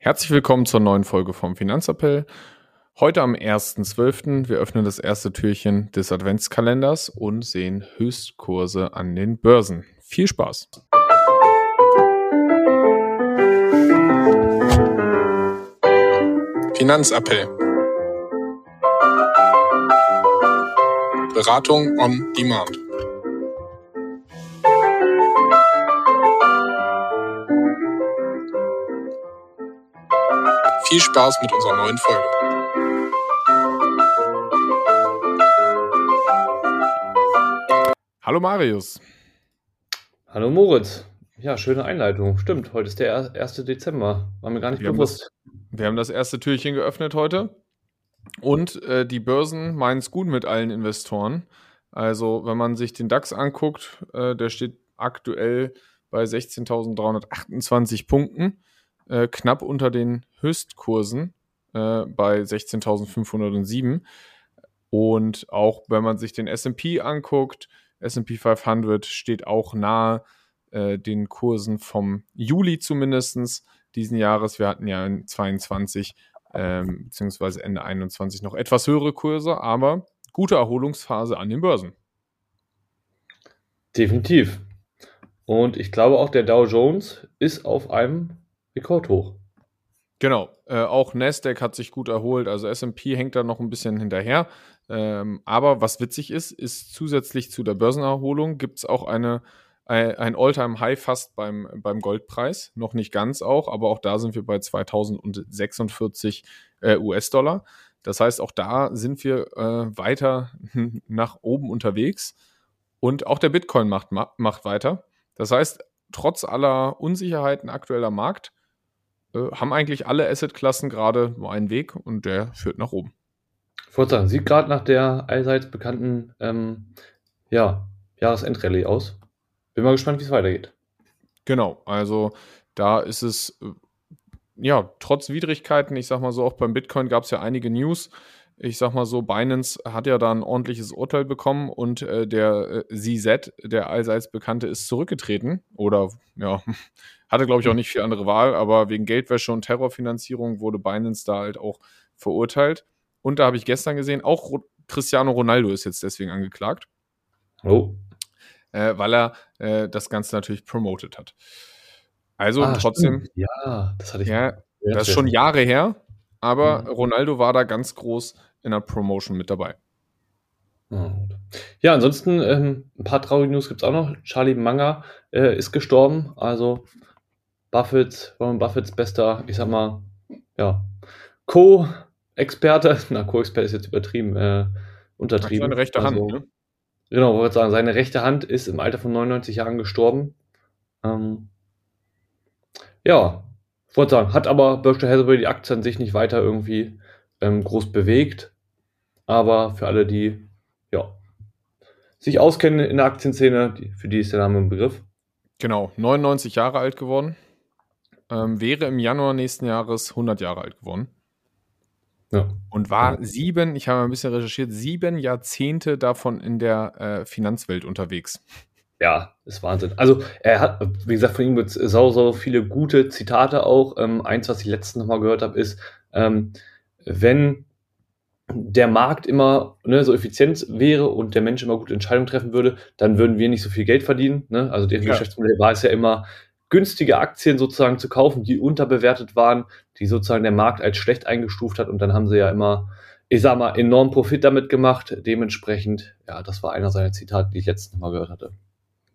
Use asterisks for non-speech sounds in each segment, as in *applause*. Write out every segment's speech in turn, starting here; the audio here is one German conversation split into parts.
Herzlich willkommen zur neuen Folge vom Finanzappell. Heute am 1.12. Wir öffnen das erste Türchen des Adventskalenders und sehen Höchstkurse an den Börsen. Viel Spaß! Finanzappell. Beratung on Demand. Viel Spaß mit unserer neuen Folge. Hallo Marius. Hallo Moritz. Ja, schöne Einleitung. Stimmt, heute ist der 1. Dezember. War mir gar nicht Wir haben bewusst. Wir haben das erste Türchen geöffnet heute und äh, die Börsen meinen es gut mit allen Investoren. Also wenn man sich den DAX anguckt, äh, der steht aktuell bei 16.328 Punkten, äh, knapp unter den Höchstkursen äh, bei 16.507. Und auch wenn man sich den S&P anguckt, S&P 500 steht auch nahe äh, den Kursen vom Juli zumindestens diesen Jahres. Wir hatten ja in 22 ähm, beziehungsweise Ende 21 noch etwas höhere Kurse, aber gute Erholungsphase an den Börsen. Definitiv. Und ich glaube auch, der Dow Jones ist auf einem Rekordhoch. Genau, äh, auch Nasdaq hat sich gut erholt, also S&P hängt da noch ein bisschen hinterher. Ähm, aber was witzig ist, ist zusätzlich zu der Börsenerholung gibt es auch eine, ein, ein All-Time-High fast beim, beim Goldpreis. Noch nicht ganz auch, aber auch da sind wir bei 2046 äh, US-Dollar. Das heißt, auch da sind wir äh, weiter *laughs* nach oben unterwegs. Und auch der Bitcoin macht, ma macht weiter. Das heißt, trotz aller Unsicherheiten aktueller Markt äh, haben eigentlich alle Assetklassen gerade nur einen Weg und der führt nach oben. Ich wollte sagen, sieht gerade nach der allseits bekannten ähm, ja, Jahresendrallye aus. Bin mal gespannt, wie es weitergeht. Genau, also da ist es, äh, ja, trotz Widrigkeiten, ich sag mal so, auch beim Bitcoin gab es ja einige News. Ich sag mal so, Binance hat ja da ein ordentliches Urteil bekommen und äh, der äh, ZZ, der allseits bekannte, ist zurückgetreten. Oder ja, *laughs* hatte, glaube ich, auch nicht viel andere Wahl, aber wegen Geldwäsche und Terrorfinanzierung wurde Binance da halt auch verurteilt. Und da habe ich gestern gesehen, auch Ro Cristiano Ronaldo ist jetzt deswegen angeklagt. Oh. Äh, weil er äh, das Ganze natürlich promoted hat. Also Ah, trotzdem, stimmt. Ja, das hatte ich. ja, das ist schon Jahre her, aber Ronaldo war da ganz groß in der Promotion mit dabei. Ja, gut. Ja, ansonsten ähm, ein paar traurige News gibt es auch noch. Charlie Munger äh, ist gestorben. Also Buffett, Warren Buffetts bester, ich sag mal, ja, Co-Experte. *laughs* Na, Co-Experte ist jetzt übertrieben, äh, untertrieben. Seine rechte Hand, Also, ne? Genau, wollte sagen, seine rechte Hand ist im Alter von 99 Jahren gestorben. Ähm, ja, ich wollte sagen, hat aber Berkshire Hathaway die Aktie an sich nicht weiter irgendwie ähm, groß bewegt. Aber für alle, die ja, sich auskennen in der Aktienszene, die, für die ist der Name ein Begriff. Genau, 99 Jahre alt geworden. Ähm, wäre im Januar nächsten Jahres 100 Jahre alt geworden. Ja. Und war sieben, ich habe ein bisschen recherchiert, sieben Jahrzehnte davon in der äh, Finanzwelt unterwegs. Ja, ist Wahnsinn. Also er hat, wie gesagt, von ihm gibt es sau, sau viele gute Zitate auch. Ähm, eins, was ich letztens nochmal gehört habe, ist, ähm, wenn der Markt immer ne, so effizient wäre und der Mensch immer gute Entscheidungen treffen würde, dann würden wir nicht so viel Geld verdienen. Ne? Also deren Ja. Geschäftsmodell war es ja immer, günstige Aktien sozusagen zu kaufen, die unterbewertet waren, die sozusagen der Markt als schlecht eingestuft hat und dann haben sie ja immer, ich sag mal, enorm Profit damit gemacht. Dementsprechend, ja, das war einer seiner Zitate, die ich letztens mal gehört hatte.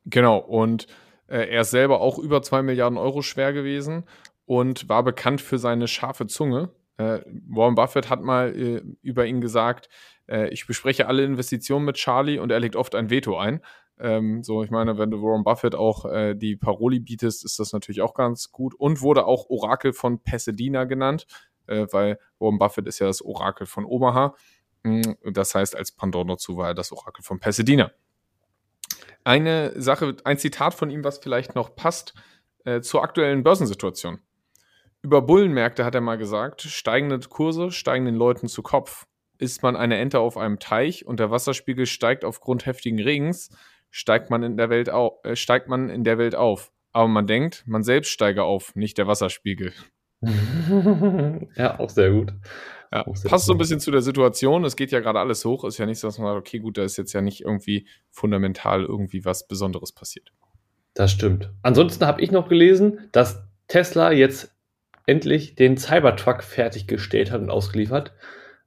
Genau, und äh, er ist selber auch über 2 Milliarden Euro schwer gewesen und war bekannt für seine scharfe Zunge. Äh, Warren Buffett hat mal äh, über ihn gesagt, äh, ich bespreche alle Investitionen mit Charlie und er legt oft ein Veto ein. Ähm, so, ich meine, wenn du Warren Buffett auch äh, die Paroli bietest, ist das natürlich auch ganz gut. Und wurde auch Orakel von Pasadena genannt, äh, weil Warren Buffett ist ja das Orakel von Omaha. Mm, Das heißt, als Pendant dazu war er das Orakel von Pasadena. Eine Sache, ein Zitat von ihm, was vielleicht noch passt äh, zur aktuellen Börsensituation. Über Bullenmärkte hat er mal gesagt, steigende Kurse steigen den Leuten zu Kopf. Ist man eine Ente auf einem Teich und der Wasserspiegel steigt aufgrund heftigen Regens, steigt man in der Welt, au äh, steigt man in der Welt auf. Aber man denkt, man selbst steige auf, nicht der Wasserspiegel. *laughs* ja, auch sehr gut. Ja, passt so ein bisschen zu der Situation. Es geht ja gerade alles hoch. Ist ja nicht so, dass man sagt, okay, gut, da ist jetzt ja nicht irgendwie fundamental irgendwie was Besonderes passiert. Das stimmt. Ansonsten habe ich noch gelesen, dass Tesla jetzt endlich den Cybertruck fertiggestellt hat und ausgeliefert.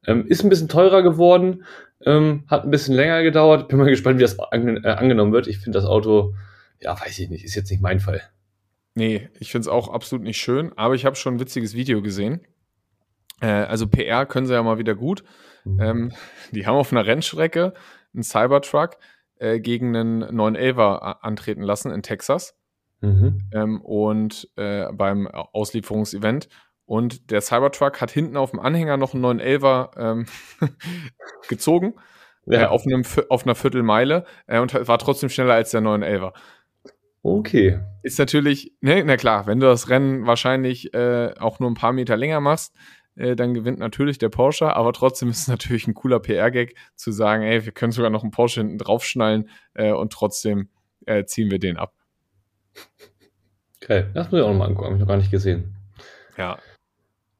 Ähm, ist ein bisschen teurer geworden, ähm, hat ein bisschen länger gedauert. Bin mal gespannt, wie das an, äh, angenommen wird. Ich finde das Auto, ja, weiß ich nicht, ist jetzt nicht mein Fall. Nee, ich finde es auch absolut nicht schön, aber ich habe schon ein witziges Video gesehen. Äh, also PR können sie ja mal wieder gut. Mhm. Ähm, *laughs* die haben auf einer Rennstrecke einen Cybertruck äh, gegen einen 911er antreten lassen in Texas. Mhm. Ähm, und äh, beim Auslieferungsevent. Und der Cybertruck hat hinten auf dem Anhänger noch einen 911er ähm, *laughs* gezogen. Ja. Äh, auf, einem, auf einer Viertelmeile äh, und war trotzdem schneller als der 911er. Okay. Ist natürlich, ne, na klar, wenn du das Rennen wahrscheinlich äh, auch nur ein paar Meter länger machst, äh, dann gewinnt natürlich der Porsche, aber trotzdem ist es *laughs* natürlich ein cooler PR-Gag zu sagen, ey, wir können sogar noch einen Porsche hinten draufschnallen äh, und trotzdem äh, ziehen wir den ab. Okay, das muss ich auch nochmal angucken, habe ich noch gar nicht gesehen. Ja.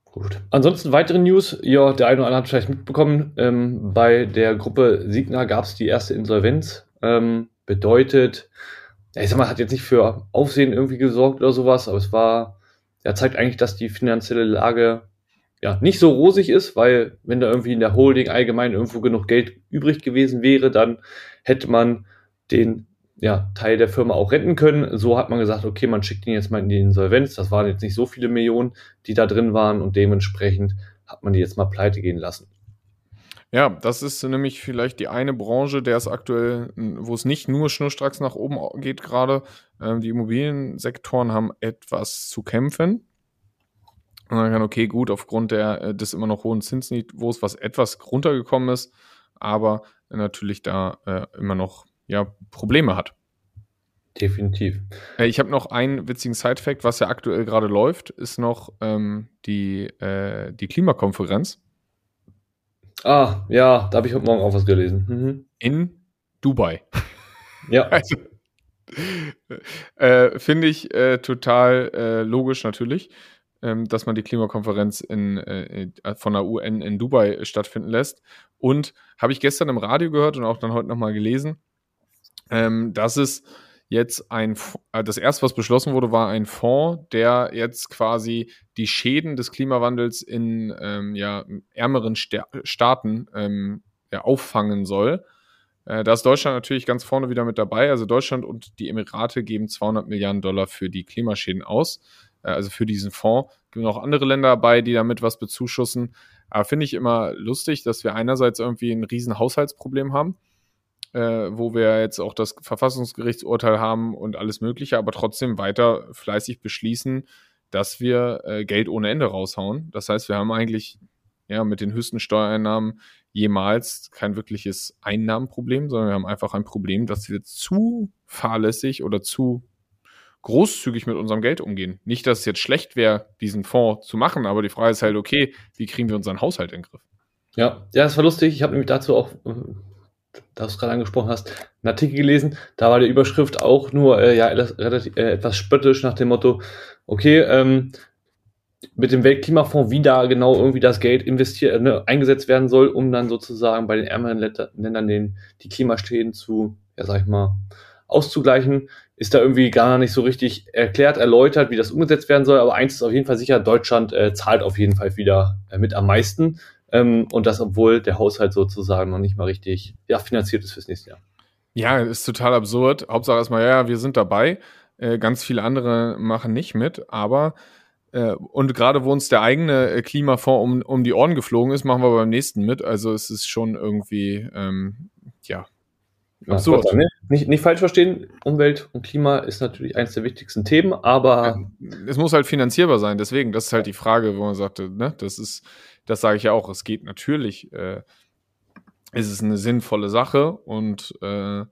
Gut. Ansonsten weitere News, ja, der eine oder andere hat vielleicht mitbekommen, ähm, bei der Gruppe Signa gab es die erste Insolvenz. Ähm, bedeutet, ich sag mal, hat jetzt nicht für Aufsehen irgendwie gesorgt oder sowas, aber es war, ja, zeigt eigentlich, dass die finanzielle Lage ja, nicht so rosig ist, weil wenn da irgendwie in der Holding allgemein irgendwo genug Geld übrig gewesen wäre, dann hätte man den ja, Teil der Firma auch retten können. So hat man gesagt, okay, man schickt ihn jetzt mal in die Insolvenz. Das waren jetzt nicht so viele Millionen, die da drin waren und dementsprechend hat man die jetzt mal pleite gehen lassen. Ja, das ist nämlich vielleicht die eine Branche, der es aktuell, wo es nicht nur schnurstracks nach oben geht gerade. Ähm, die Immobiliensektoren haben etwas zu kämpfen. Und dann kann, okay, gut, aufgrund der, äh, des immer noch hohen Zinsniveaus, was etwas runtergekommen ist, aber natürlich da äh, immer noch ja, Probleme hat. Definitiv. Äh, ich habe noch einen witzigen Side-Fact, was ja aktuell gerade läuft, ist noch ähm, die, äh, die Klimakonferenz. Ah, ja, da habe ich heute Morgen auch was gelesen. Mhm. In Dubai. Ja. *laughs* Also, äh, Finde ich äh, total äh, logisch natürlich ähm, dass man die Klimakonferenz in, äh, von der UN in Dubai stattfinden lässt. Und habe ich gestern im Radio gehört und auch dann heute nochmal gelesen, ähm, dass es jetzt ein, äh, das erste, was beschlossen wurde, war ein Fonds, der jetzt quasi die Schäden des Klimawandels in ähm, ja, ärmeren Sta Staaten ähm, ja, auffangen soll. Äh, da ist Deutschland natürlich ganz vorne wieder mit dabei. Also Deutschland und die Emirate geben 200 Milliarden Dollar für die Klimaschäden aus. Äh, also für diesen Fonds. Es gibt noch andere Länder dabei, die damit was bezuschussen. Aber finde ich immer lustig, dass wir einerseits irgendwie ein riesen Haushaltsproblem haben, äh, wo wir jetzt auch das Verfassungsgerichtsurteil haben und alles Mögliche, aber trotzdem weiter fleißig beschließen, dass wir äh, Geld ohne Ende raushauen. Das heißt, wir haben eigentlich ja mit den höchsten Steuereinnahmen jemals kein wirkliches Einnahmenproblem, sondern wir haben einfach ein Problem, dass wir zu fahrlässig oder zu großzügig mit unserem Geld umgehen. Nicht, dass es jetzt schlecht wäre, diesen Fonds zu machen, aber die Frage ist halt, okay, wie kriegen wir unseren Haushalt in den Griff? Ja, ja, das war lustig. Ich habe nämlich dazu auch, äh, da du es gerade angesprochen hast, einen Artikel gelesen. Da war die Überschrift auch nur äh, ja, relativ, äh, etwas spöttisch nach dem Motto, okay, ähm, mit dem Weltklimafonds, wie da genau irgendwie das Geld investiert, äh, ne, eingesetzt werden soll, um dann sozusagen bei den ärmeren Ländern den, die Klimaschäden zu, ja, sag ich mal, auszugleichen ist da irgendwie gar nicht so richtig erklärt, erläutert, wie das umgesetzt werden soll. Aber eins ist auf jeden Fall sicher, Deutschland äh, zahlt auf jeden Fall wieder äh, mit am meisten. Ähm, und das, obwohl der Haushalt sozusagen noch nicht mal richtig ja, finanziert ist fürs nächste Jahr. Ja, ist total absurd. Hauptsache erstmal, ja, wir sind dabei. Äh, ganz viele andere machen nicht mit, aber äh, und gerade wo uns der eigene äh, Klimafonds um, um die Ohren geflogen ist, machen wir beim nächsten mit. Also es ist schon irgendwie, ähm, ja, Absurd. Ja, nicht, nicht falsch verstehen, Umwelt und Klima ist natürlich eines der wichtigsten Themen, aber. Es muss halt finanzierbar sein, deswegen, das ist halt die Frage, wo man sagte, ne, das ist, das sage ich ja auch, es geht natürlich, äh, es ist eine sinnvolle Sache und äh,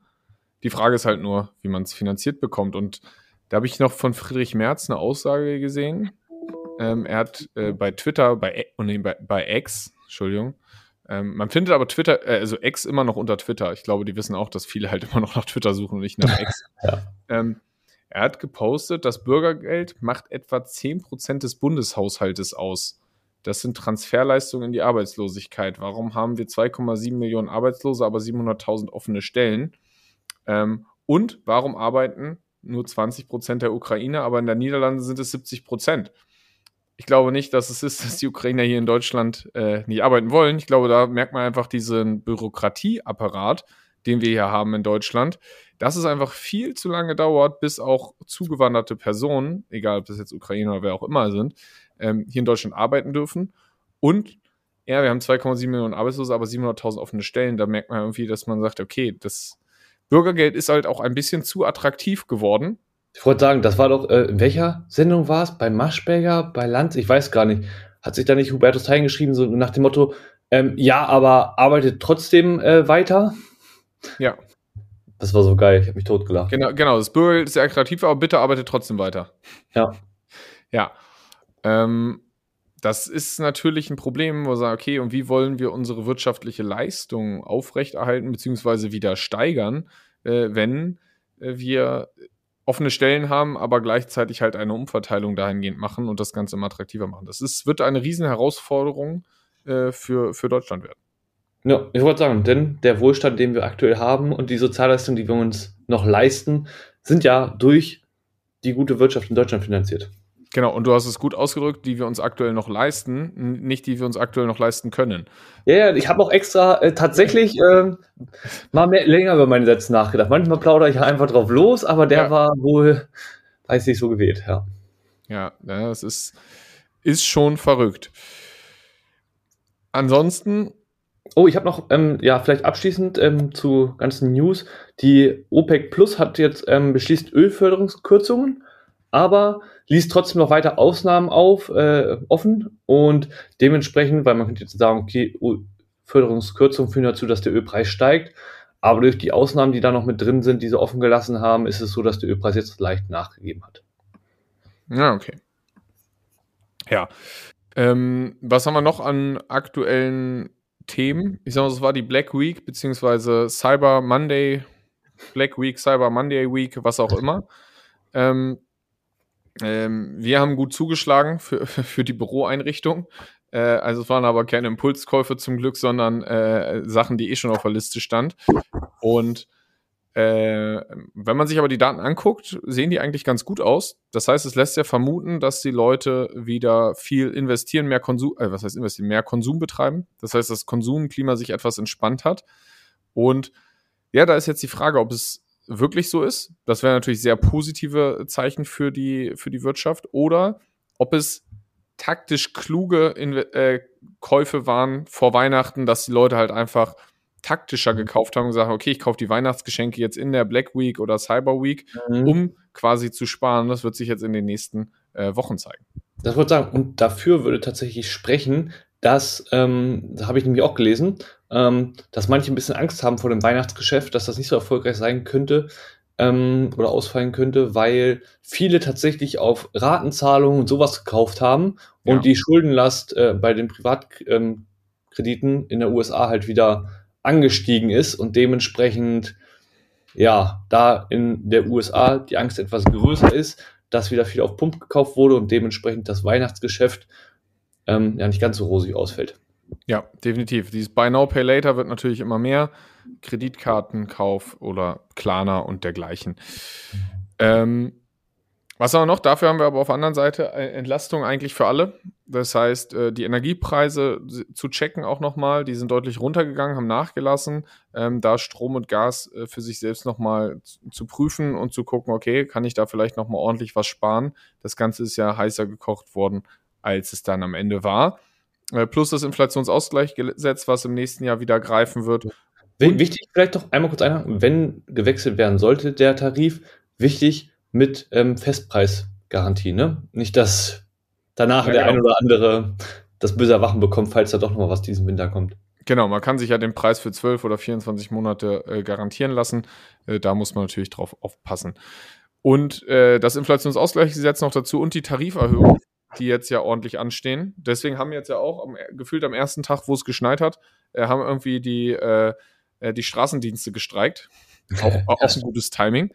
die Frage ist halt nur, wie man es finanziert bekommt. Und da habe ich noch von Friedrich Merz eine Aussage gesehen. Ähm, er hat äh, bei Twitter, bei, oh nee, bei, bei X, Entschuldigung, ähm, man findet aber Twitter, äh, also X immer noch unter Twitter. Ich glaube, die wissen auch, dass viele halt *laughs* immer noch nach Twitter suchen und nicht nach X. *laughs* ja. ähm, Er hat gepostet, das Bürgergeld macht etwa 10% des Bundeshaushaltes aus. Das sind Transferleistungen in die Arbeitslosigkeit. Warum haben wir 2,7 Millionen Arbeitslose, aber 700.000 offene Stellen? Ähm, und warum arbeiten nur 20 Prozent der Ukrainer, aber in den Niederlanden sind es 70 Prozent? Ich glaube nicht, dass es ist, *laughs* dass die Ukrainer hier in Deutschland äh, nicht arbeiten wollen. Ich glaube, da merkt man einfach diesen Bürokratieapparat, den wir hier haben in Deutschland, dass es einfach viel zu lange dauert, bis auch zugewanderte Personen, egal ob das jetzt Ukrainer oder wer auch immer sind, ähm, hier in Deutschland arbeiten dürfen. Und ja, wir haben 2,7 Millionen Arbeitslose, aber 700.000 offene Stellen. Da merkt man irgendwie, dass man sagt, okay, das Bürgergeld ist halt auch ein bisschen zu attraktiv geworden. Ich wollte sagen, das war doch, äh, in welcher Sendung war es? Bei Maschberger, bei Lanz? Ich weiß gar nicht. Hat sich da nicht Hubertus Tein geschrieben, so nach dem Motto, ähm, ja, aber arbeitet trotzdem äh, weiter? Ja. Das war so geil, ich habe mich totgelacht. Genau, genau, das Bürgergeld ist sehr attraktiv, aber bitte arbeitet trotzdem weiter. Ja. Ja. Ähm, das ist natürlich ein Problem, wo wir sagen, okay, und wie wollen wir unsere wirtschaftliche Leistung aufrechterhalten bzw. wieder steigern, äh, wenn äh, wir offene Stellen haben, aber gleichzeitig halt eine Umverteilung dahingehend machen und das Ganze immer attraktiver machen. Das ist, wird eine riesen Herausforderung äh, für, für Deutschland werden. Ja, ich wollte sagen, denn der Wohlstand, den wir aktuell haben und die Sozialleistungen, die wir uns noch leisten, sind ja durch die gute Wirtschaft in Deutschland finanziert. Genau, und du hast es gut ausgedrückt, die wir uns aktuell noch leisten, nicht die wir uns aktuell noch leisten können. Ja, ja ich habe auch extra äh, tatsächlich äh, mal mehr, länger über meine Sätze nachgedacht. Manchmal plaudere ich einfach drauf los, aber der ja. war wohl, weiß nicht, so gewählt, ja. Ja, das ist, ist schon verrückt. Ansonsten. Oh, ich habe noch, ähm, ja, vielleicht abschließend ähm, zu ganzen News. Die OPEC Plus hat jetzt ähm, beschließt Ölförderungskürzungen aber liest trotzdem noch weiter Ausnahmen auf, äh, offen und dementsprechend, weil man könnte jetzt sagen, okay, Förderungskürzungen führen dazu, dass der Ölpreis steigt, aber durch die Ausnahmen, die da noch mit drin sind, die sie offen gelassen haben, ist es so, dass der Ölpreis jetzt leicht nachgegeben hat. Ja, okay. Ja. Ähm, was haben wir noch an aktuellen Themen? Ich sag mal, es war die Black Week, beziehungsweise Cyber Monday, Black Week, Cyber Monday Week, was auch immer. Ähm, ähm, wir haben gut zugeschlagen für, *laughs* für die Büroeinrichtung. Äh, also es waren aber keine Impulskäufe zum Glück, sondern äh, Sachen, die eh schon auf der Liste stand. Und äh, wenn man sich aber die Daten anguckt, sehen die eigentlich ganz gut aus. Das heißt, es lässt ja vermuten, dass die Leute wieder viel investieren, mehr Konsum, äh, was heißt investieren, mehr Konsum betreiben. Das heißt, das Konsumklima sich etwas entspannt hat. Und ja, da ist jetzt die Frage, ob es wirklich so ist. Das wäre natürlich sehr positive Zeichen für die, für die Wirtschaft. Oder ob es taktisch kluge In äh, Käufe waren vor Weihnachten, dass die Leute halt einfach taktischer mhm. gekauft haben und gesagt, okay, ich kaufe die Weihnachtsgeschenke jetzt in der Black Week oder Cyber Week, mhm. um quasi zu sparen. Das wird sich jetzt in den nächsten äh, Wochen zeigen. Das würde sagen, und dafür würde tatsächlich sprechen, dass, ähm, das habe ich nämlich auch gelesen, ähm, dass manche ein bisschen Angst haben vor dem Weihnachtsgeschäft, dass das nicht so erfolgreich sein könnte ähm, oder ausfallen könnte, weil viele tatsächlich auf Ratenzahlungen und sowas gekauft haben und ja. die Schuldenlast äh, bei den Privatkrediten ähm, in der USA halt wieder angestiegen ist und dementsprechend ja, da in der USA die Angst etwas größer ist, dass wieder viel auf Pump gekauft wurde und dementsprechend das Weihnachtsgeschäft ähm, ja nicht ganz so rosig ausfällt. Ja, definitiv. Dieses Buy Now, Pay Later wird natürlich immer mehr. Kreditkartenkauf oder Klarna und dergleichen. Ähm, was haben wir noch? Dafür haben wir aber auf der anderen Seite Entlastung eigentlich für alle. Das heißt, äh, die Energiepreise zu checken auch nochmal, die sind deutlich runtergegangen, haben nachgelassen, ähm, da Strom und Gas äh, für sich selbst nochmal zu prüfen und zu gucken, okay, kann ich da vielleicht nochmal ordentlich was sparen? Das Ganze ist ja heißer gekocht worden als es dann am Ende war. Äh, plus das Inflationsausgleichsgesetz, was im nächsten Jahr wieder greifen wird. Wichtig, vielleicht doch einmal kurz einhaken, wenn gewechselt werden sollte, der Tarif, wichtig mit ähm, Festpreisgarantie, ne? Nicht, dass danach ja, der genau. ein oder andere das böse Erwachen bekommt, falls da doch noch mal was diesen Winter kommt. Genau, man kann sich ja den Preis für 12 oder 24 Monate äh, garantieren lassen. Äh, da muss man natürlich drauf aufpassen. Und äh, das Inflationsausgleichsgesetz noch dazu und die Tariferhöhung die jetzt ja ordentlich anstehen. Deswegen haben jetzt ja auch am, gefühlt am ersten Tag, wo es geschneit hat, äh, haben irgendwie die, äh, äh die Straßendienste gestreikt. Auch, auch *laughs* ein gutes Timing.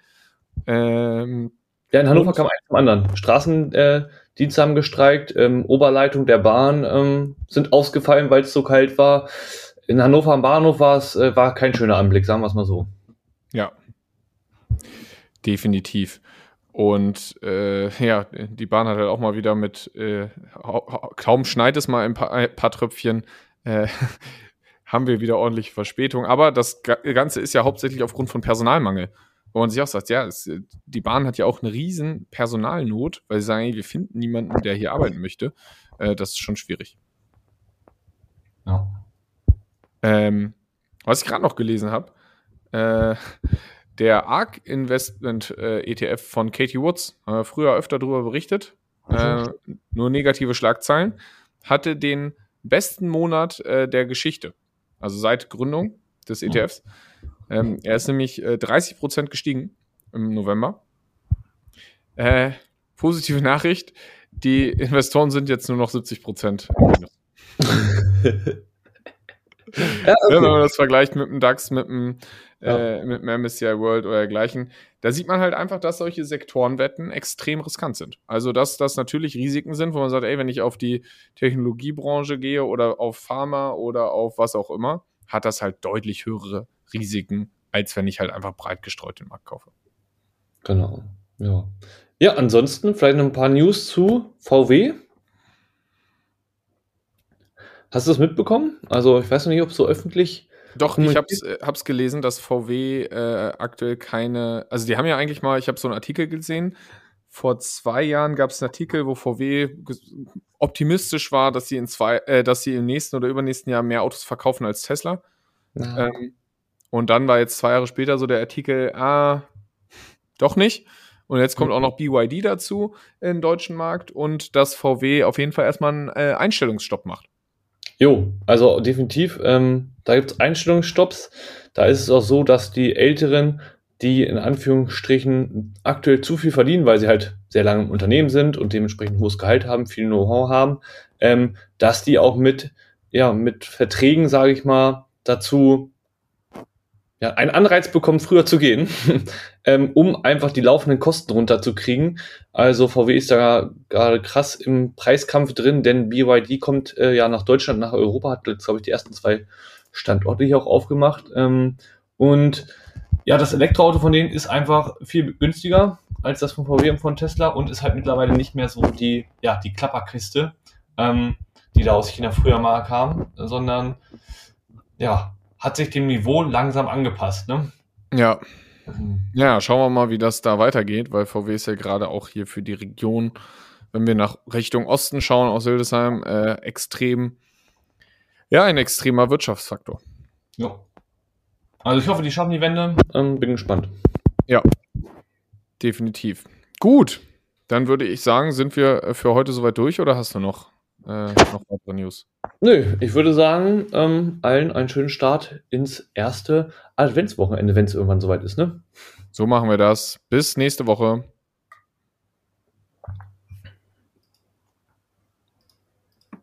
Ähm, Ja, in Hannover kam eins zum anderen. Straßendienste haben gestreikt, ähm, Oberleitung der Bahn ähm, sind ausgefallen, weil es so kalt war. In Hannover am Bahnhof war es äh, war kein schöner Anblick, sagen wir es mal so. Ja. Definitiv. Und äh, ja, die Bahn hat halt auch mal wieder mit, äh, kaum schneit es mal ein paar, ein paar Tröpfchen, äh, *laughs* haben wir wieder ordentlich Verspätung. Aber das Ga- Ganze ist ja hauptsächlich aufgrund von Personalmangel. Wo man sich auch sagt, ja, es, äh, die Bahn hat ja auch eine riesen Personalnot, weil sie sagen, ey, wir finden niemanden, der hier arbeiten möchte. Äh, das ist schon schwierig. Ja. Ähm, was ich gerade noch gelesen habe, äh, der ARK Investment äh, ETF von Katie Woods, haben wir früher öfter darüber berichtet, äh, nur negative Schlagzeilen, hatte den besten Monat äh, der Geschichte, also seit Gründung des ETFs. Ähm, er ist nämlich äh, 30% gestiegen im November. Äh, positive Nachricht, die Investoren sind jetzt nur noch 70% im Minus. ja, Wenn man okay. das vergleicht mit dem DAX, mit dem, Ja. äh, mit dem MSCI World oder dergleichen, da sieht man halt einfach, dass solche Sektorenwetten extrem riskant sind. Also, dass das natürlich Risiken sind, wo man sagt, ey, wenn ich auf die Technologiebranche gehe oder auf Pharma oder auf was auch immer, hat das halt deutlich höhere Risiken, als wenn ich halt einfach breit gestreut den Markt kaufe. Genau. Ja. ja, ansonsten vielleicht noch ein paar News zu VW. Hast du das mitbekommen? Also, ich weiß noch nicht, ob es so öffentlich. Doch, ich Kommuniziert- hab's, äh, hab's gelesen, dass VW äh, aktuell keine, also die haben ja eigentlich mal, ich habe so einen Artikel gesehen, vor zwei Jahren gab es einen Artikel, wo VW optimistisch war, dass sie in zwei, äh, dass sie im nächsten oder übernächsten Jahr mehr Autos verkaufen als Tesla. Ähm, und dann war jetzt zwei Jahre später so der Artikel, ah, doch nicht. Und jetzt kommt auch noch BYD dazu im deutschen Markt und dass VW auf jeden Fall erstmal einen äh, Einstellungsstopp macht. Jo, also definitiv. Ähm, da gibt es Einstellungsstopps. Da ist es auch so, dass die Älteren, die in Anführungsstrichen aktuell zu viel verdienen, weil sie halt sehr lange im Unternehmen sind und dementsprechend hohes Gehalt haben, viel Know-how haben, ähm, dass die auch mit, ja, mit Verträgen, sage ich mal, dazu ja, einen Anreiz bekommen, früher zu gehen, *laughs* ähm, um einfach die laufenden Kosten runterzukriegen. Also VW ist da gerade krass im Preiskampf drin, denn BYD kommt äh, ja nach Deutschland, nach Europa, hat glaube ich, die ersten zwei Standorte hier auch aufgemacht. Ähm, und ja, das Elektroauto von denen ist einfach viel günstiger als das von VW und von Tesla und ist halt mittlerweile nicht mehr so die, ja, die Klapperkiste, ähm, die da aus China früher mal kam, sondern ja, hat sich dem Niveau langsam angepasst. Ne? Ja, Ja, schauen wir mal, wie das da weitergeht, weil VW ist ja gerade auch hier für die Region, wenn wir nach Richtung Osten schauen, aus Hildesheim, äh, extrem, ja, ein extremer Wirtschaftsfaktor. Ja. Also ich hoffe, die schaffen die Wende. Ähm, bin gespannt. Definitiv. Gut, dann würde ich sagen, sind wir äh, für heute soweit durch oder hast du noch, äh, noch weitere News? Nö, ich würde sagen, ähm, allen einen schönen Start ins erste Adventswochenende, wenn es irgendwann soweit ist, ne? So machen wir das. Bis nächste Woche.